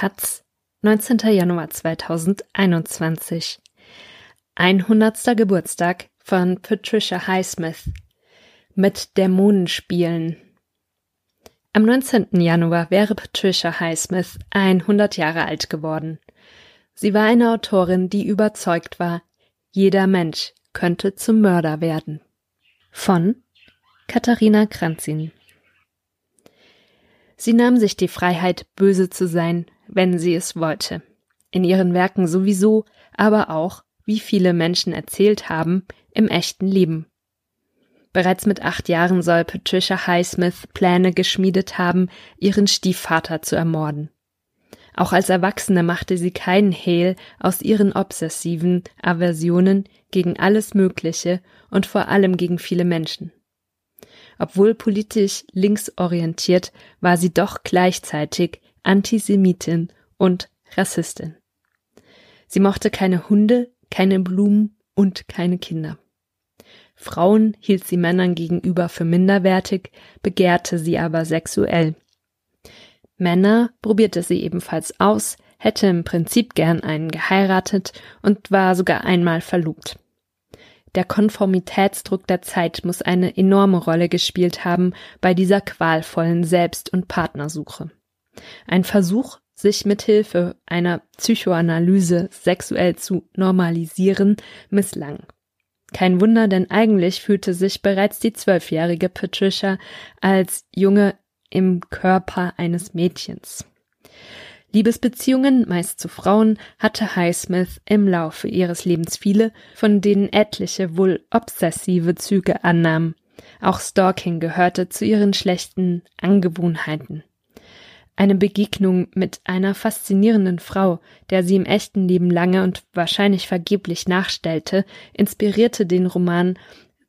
Taz, 19. Januar 2021. 100. Geburtstag von Patricia Highsmith. Mit Dämonen spielen. Am 19. Januar wäre Patricia Highsmith 100 Jahre alt geworden. Sie war eine Autorin, die überzeugt war, jeder Mensch könnte zum Mörder werden. Von Katharina Kranzin. Sie nahm sich die Freiheit, böse zu sein, wenn sie es wollte. In ihren Werken sowieso, aber auch, wie viele Menschen erzählt haben, im echten Leben. Bereits mit acht Jahren soll Patricia Highsmith Pläne geschmiedet haben, ihren Stiefvater zu ermorden. Auch als Erwachsene machte sie keinen Hehl aus ihren obsessiven Aversionen gegen alles Mögliche und vor allem gegen viele Menschen. Obwohl politisch linksorientiert, war sie doch gleichzeitig Antisemitin und Rassistin. Sie mochte keine Hunde, keine Blumen und keine Kinder. Frauen hielt sie Männern gegenüber für minderwertig, begehrte sie aber sexuell. Männer probierte sie ebenfalls aus, hätte im Prinzip gern einen geheiratet und war sogar einmal verlobt. Der Konformitätsdruck der Zeit muss eine enorme Rolle gespielt haben bei dieser qualvollen Selbst- und Partnersuche. Ein Versuch, sich mit Hilfe einer Psychoanalyse sexuell zu normalisieren, misslang. Kein Wunder, denn eigentlich fühlte sich bereits die zwölfjährige Patricia als Junge im Körper eines Mädchens. Liebesbeziehungen, meist zu Frauen, hatte Highsmith im Laufe ihres Lebens viele, von denen etliche wohl obsessive Züge annahmen. Auch Stalking gehörte zu ihren schlechten Angewohnheiten. Eine Begegnung mit einer faszinierenden Frau, der sie im echten Leben lange und wahrscheinlich vergeblich nachstellte, inspirierte den Roman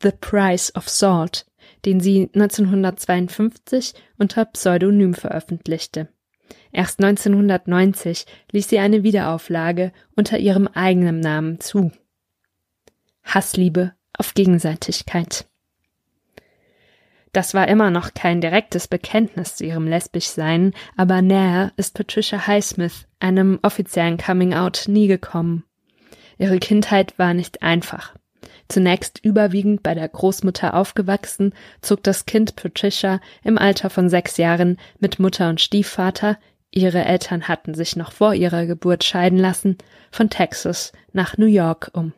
The Price of Salt, den sie 1952 unter Pseudonym veröffentlichte. Erst 1990 ließ sie eine Wiederauflage unter ihrem eigenen Namen zu. Hassliebe auf Gegenseitigkeit. Das war immer noch kein direktes Bekenntnis zu ihrem Lesbischsein, aber näher ist Patricia Highsmith einem offiziellen Coming-out nie gekommen. Ihre Kindheit war nicht einfach. Zunächst überwiegend bei der Großmutter aufgewachsen, zog das Kind Patricia im Alter von sechs Jahren mit Mutter und Stiefvater, ihre Eltern hatten sich noch vor ihrer Geburt scheiden lassen, von Texas nach New York um.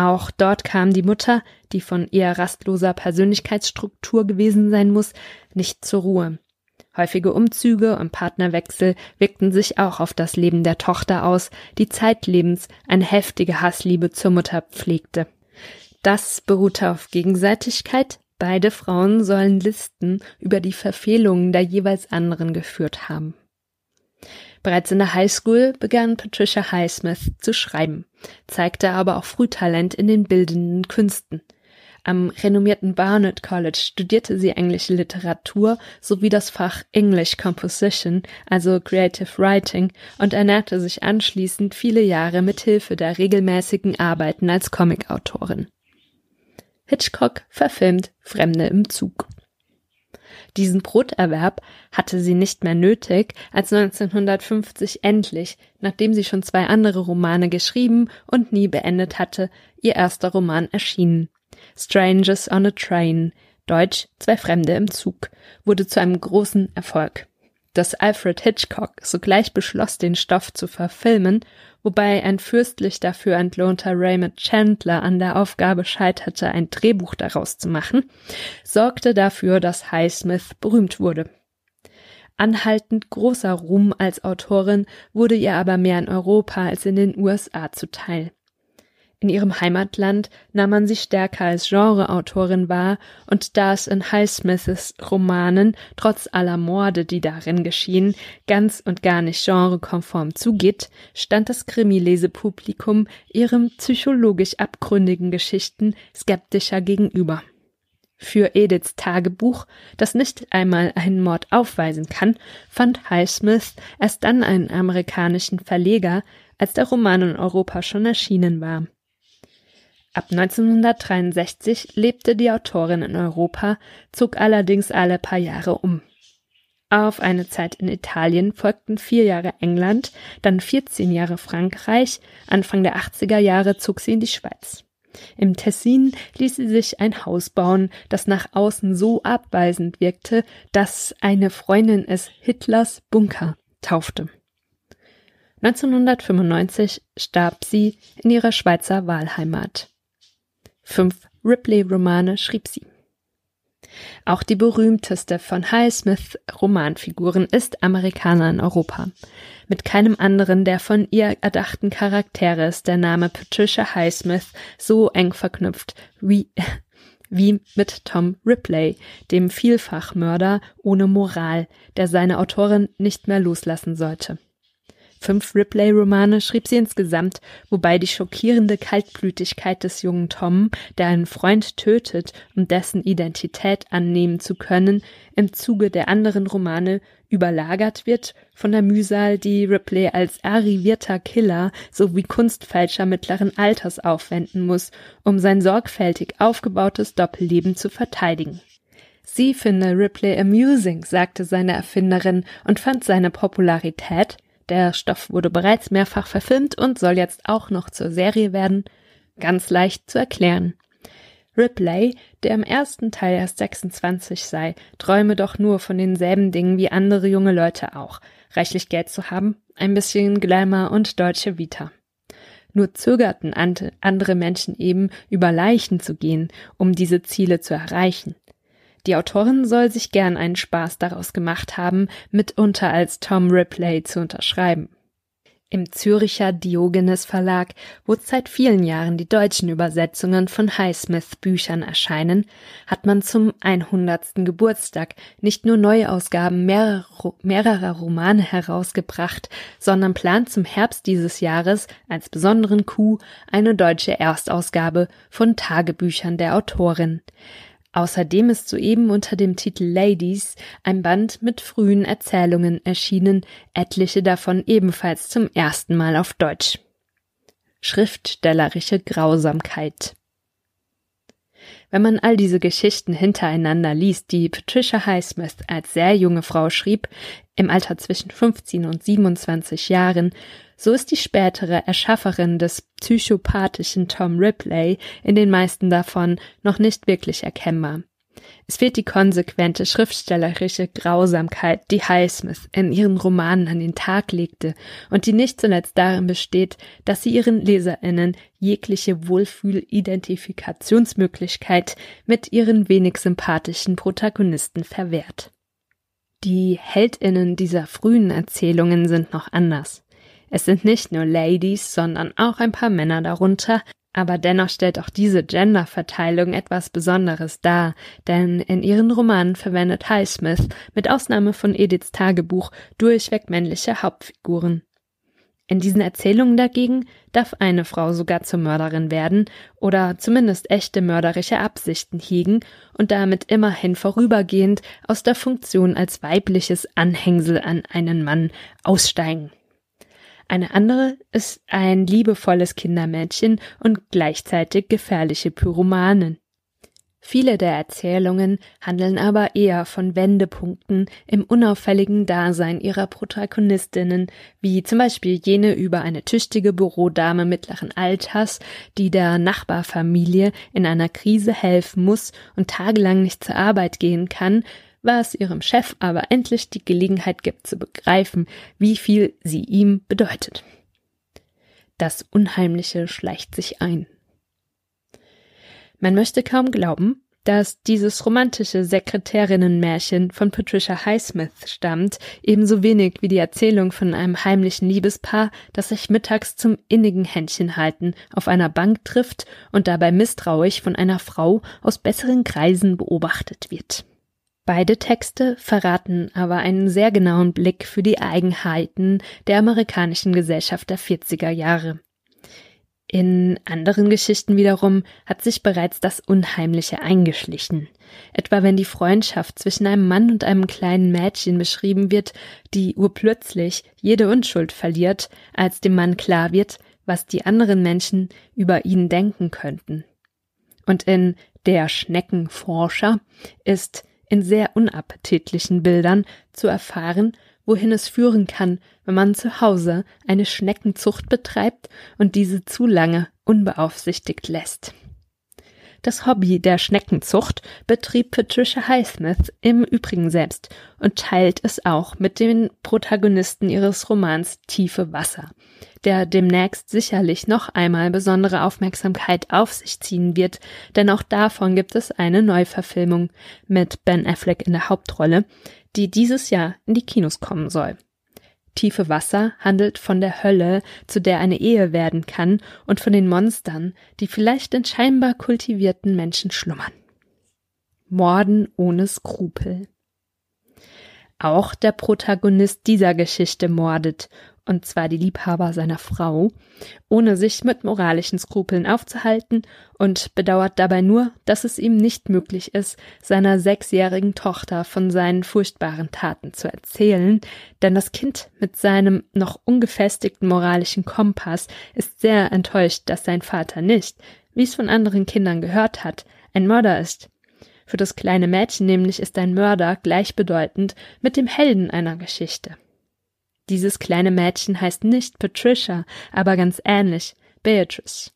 Auch dort kam die Mutter, die von eher rastloser Persönlichkeitsstruktur gewesen sein muss, nicht zur Ruhe. Häufige Umzüge und Partnerwechsel wirkten sich auch auf das Leben der Tochter aus, die zeitlebens eine heftige Hassliebe zur Mutter pflegte. Das beruhte auf Gegenseitigkeit. Beide Frauen sollen Listen über die Verfehlungen der jeweils anderen geführt haben. Bereits in der Highschool begann Patricia Highsmith zu schreiben, zeigte aber auch früh Talent in den bildenden Künsten. Am renommierten Barnard College studierte sie englische Literatur sowie das Fach English Composition, also Creative Writing, und ernährte sich anschließend viele Jahre mit Hilfe der regelmäßigen Arbeiten als Comicautorin. Hitchcock verfilmt Fremde im Zug. Diesen Broterwerb hatte sie nicht mehr nötig, als 1950 endlich, nachdem sie schon zwei andere Romane geschrieben und nie beendet hatte, ihr erster Roman erschien. Strangers on a Train, Deutsch Zwei Fremde im Zug, wurde zu einem großen Erfolg dass Alfred Hitchcock sogleich beschloss, den Stoff zu verfilmen, wobei ein fürstlich dafür entlohnter Raymond Chandler an der Aufgabe scheiterte, ein Drehbuch daraus zu machen, sorgte dafür, dass Highsmith berühmt wurde. Anhaltend großer Ruhm als Autorin wurde ihr aber mehr in Europa als in den USA zuteil. In ihrem Heimatland nahm man sie stärker als Genreautorin wahr, und da es in Highsmiths Romanen, trotz aller Morde, die darin geschehen, ganz und gar nicht genrekonform zugeht, stand das Krimilesepublikum ihrem psychologisch abgründigen Geschichten skeptischer gegenüber. Für Ediths Tagebuch, das nicht einmal einen Mord aufweisen kann, fand Highsmith erst dann einen amerikanischen Verleger, als der Roman in Europa schon erschienen war. Ab 1963 lebte die Autorin in Europa, zog allerdings alle paar Jahre um. Auf eine Zeit in Italien folgten vier Jahre England, dann 14 Jahre Frankreich, Anfang der 80er Jahre zog sie in die Schweiz. Im Tessin ließ sie sich ein Haus bauen, das nach außen so abweisend wirkte, dass eine Freundin es Hitlers Bunker taufte. 1995 starb sie in ihrer Schweizer Wahlheimat. Fünf Ripley-Romane schrieb sie. Auch die berühmteste von Highsmith Romanfiguren ist Amerikaner in Europa. Mit keinem anderen der von ihr erdachten Charaktere ist der Name Patricia Highsmith so eng verknüpft wie, wie mit Tom Ripley, dem Vielfachmörder ohne Moral, der seine Autorin nicht mehr loslassen sollte. Fünf Ripley-Romane schrieb sie insgesamt, wobei die schockierende Kaltblütigkeit des jungen Tom, der einen Freund tötet, um dessen Identität annehmen zu können, im Zuge der anderen Romane überlagert wird von der Mühsal, die Ripley als arrivierter Killer sowie Kunstfälscher mittleren Alters aufwenden muss, um sein sorgfältig aufgebautes Doppelleben zu verteidigen. Sie finde Ripley amusing, sagte seine Erfinderin und fand seine Popularität der Stoff wurde bereits mehrfach verfilmt und soll jetzt auch noch zur Serie werden. Ganz leicht zu erklären. Ripley, der im ersten Teil erst 26 sei, träume doch nur von denselben Dingen wie andere junge Leute auch. Reichlich Geld zu haben, ein bisschen Glamour und deutsche Vita. Nur zögerten andere Menschen eben, über Leichen zu gehen, um diese Ziele zu erreichen. Die Autorin soll sich gern einen Spaß daraus gemacht haben, mitunter als Tom Ripley zu unterschreiben. Im Züricher Diogenes Verlag, wo seit vielen Jahren die deutschen Übersetzungen von Highsmith Büchern erscheinen, hat man zum 100. Geburtstag nicht nur Neuausgaben mehrerer, mehrerer Romane herausgebracht, sondern plant zum Herbst dieses Jahres als besonderen Coup eine deutsche Erstausgabe von Tagebüchern der Autorin. Außerdem ist soeben unter dem Titel Ladies ein Band mit frühen Erzählungen erschienen, etliche davon ebenfalls zum ersten Mal auf Deutsch. Schriftstellerische Grausamkeit wenn man all diese Geschichten hintereinander liest, die Patricia Highsmith als sehr junge Frau schrieb, im Alter zwischen 15 und 27 Jahren, so ist die spätere Erschafferin des psychopathischen Tom Ripley in den meisten davon noch nicht wirklich erkennbar. Es fehlt die konsequente schriftstellerische Grausamkeit, die Highsmith in ihren Romanen an den Tag legte und die nicht zuletzt darin besteht, dass sie ihren Leserinnen jegliche Wohlfühl-Identifikationsmöglichkeit mit ihren wenig sympathischen Protagonisten verwehrt. Die Heldinnen dieser frühen Erzählungen sind noch anders. Es sind nicht nur Ladies, sondern auch ein paar Männer darunter, aber dennoch stellt auch diese Genderverteilung etwas Besonderes dar, denn in ihren Romanen verwendet Highsmith mit Ausnahme von Ediths Tagebuch durchweg männliche Hauptfiguren. In diesen Erzählungen dagegen darf eine Frau sogar zur Mörderin werden oder zumindest echte mörderische Absichten hegen und damit immerhin vorübergehend aus der Funktion als weibliches Anhängsel an einen Mann aussteigen. Eine andere ist ein liebevolles Kindermädchen und gleichzeitig gefährliche Pyromanen. Viele der Erzählungen handeln aber eher von Wendepunkten im unauffälligen Dasein ihrer Protagonistinnen, wie zum Beispiel jene über eine tüchtige Bürodame mittleren Alters, die der Nachbarfamilie in einer Krise helfen muss und tagelang nicht zur Arbeit gehen kann, was ihrem Chef aber endlich die Gelegenheit gibt zu begreifen, wie viel sie ihm bedeutet. Das Unheimliche schleicht sich ein. Man möchte kaum glauben, dass dieses romantische Sekretärinnenmärchen von Patricia Highsmith stammt, ebenso wenig wie die Erzählung von einem heimlichen Liebespaar, das sich mittags zum innigen Händchen halten auf einer Bank trifft und dabei misstrauisch von einer Frau aus besseren Kreisen beobachtet wird. Beide Texte verraten aber einen sehr genauen Blick für die Eigenheiten der amerikanischen Gesellschaft der 40er Jahre. In anderen Geschichten wiederum hat sich bereits das Unheimliche eingeschlichen. Etwa wenn die Freundschaft zwischen einem Mann und einem kleinen Mädchen beschrieben wird, die urplötzlich jede Unschuld verliert, als dem Mann klar wird, was die anderen Menschen über ihn denken könnten. Und in Der Schneckenforscher ist in sehr unappetitlichen Bildern zu erfahren, wohin es führen kann, wenn man zu Hause eine Schneckenzucht betreibt und diese zu lange unbeaufsichtigt lässt. Das Hobby der Schneckenzucht betrieb Patricia Highsmith im Übrigen selbst und teilt es auch mit den Protagonisten ihres Romans Tiefe Wasser, der demnächst sicherlich noch einmal besondere Aufmerksamkeit auf sich ziehen wird, denn auch davon gibt es eine Neuverfilmung mit Ben Affleck in der Hauptrolle, die dieses Jahr in die Kinos kommen soll. Tiefe Wasser handelt von der Hölle, zu der eine Ehe werden kann, und von den Monstern, die vielleicht in scheinbar kultivierten Menschen schlummern. Morden ohne Skrupel. Auch der Protagonist dieser Geschichte mordet, und zwar die Liebhaber seiner Frau, ohne sich mit moralischen Skrupeln aufzuhalten und bedauert dabei nur, dass es ihm nicht möglich ist, seiner sechsjährigen Tochter von seinen furchtbaren Taten zu erzählen, denn das Kind mit seinem noch ungefestigten moralischen Kompass ist sehr enttäuscht, dass sein Vater nicht, wie es von anderen Kindern gehört hat, ein Mörder ist. Für das kleine Mädchen nämlich ist ein Mörder gleichbedeutend mit dem Helden einer Geschichte. Dieses kleine Mädchen heißt nicht Patricia, aber ganz ähnlich Beatrice.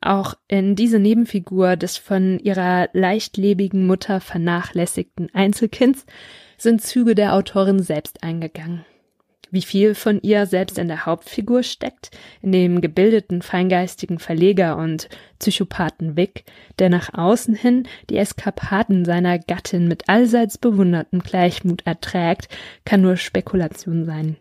Auch in diese Nebenfigur des von ihrer leichtlebigen Mutter vernachlässigten Einzelkinds sind Züge der Autorin selbst eingegangen. Wie viel von ihr selbst in der Hauptfigur steckt, in dem gebildeten, feingeistigen Verleger und Psychopathen Vic, der nach außen hin die Eskapaden seiner Gattin mit allseits bewunderten Gleichmut erträgt, kann nur Spekulation sein.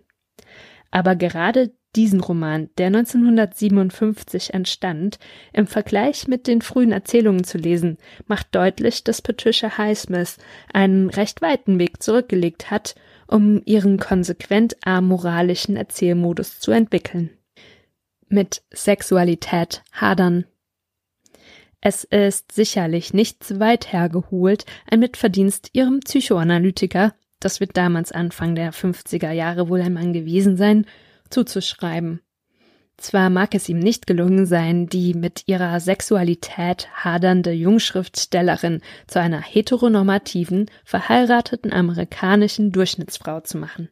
Aber gerade diesen Roman, der 1957 entstand, im Vergleich mit den frühen Erzählungen zu lesen, macht deutlich, dass Patricia Highsmith einen recht weiten Weg zurückgelegt hat, um ihren konsequent amoralischen Erzählmodus zu entwickeln. Mit Sexualität hadern. Es ist sicherlich nicht zu weit hergeholt, ein Mitverdienst ihrem Psychoanalytiker das wird damals Anfang der 50er Jahre wohl ein Mann gewesen sein, zuzuschreiben. Zwar mag es ihm nicht gelungen sein, die mit ihrer Sexualität hadernde Jungschriftstellerin zu einer heteronormativen, verheirateten amerikanischen Durchschnittsfrau zu machen.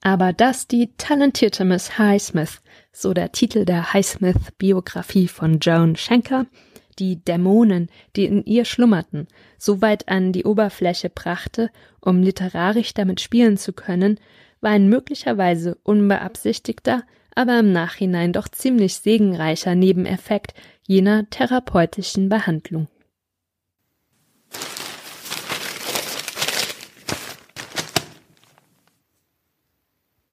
Aber dass die talentierte Miss Highsmith, so der Titel der Highsmith-Biografie von Joan Schenker, die Dämonen, die in ihr schlummerten, so weit an die Oberfläche brachte, um literarisch damit spielen zu können, war ein möglicherweise unbeabsichtigter, aber im Nachhinein doch ziemlich segenreicher Nebeneffekt jener therapeutischen Behandlung.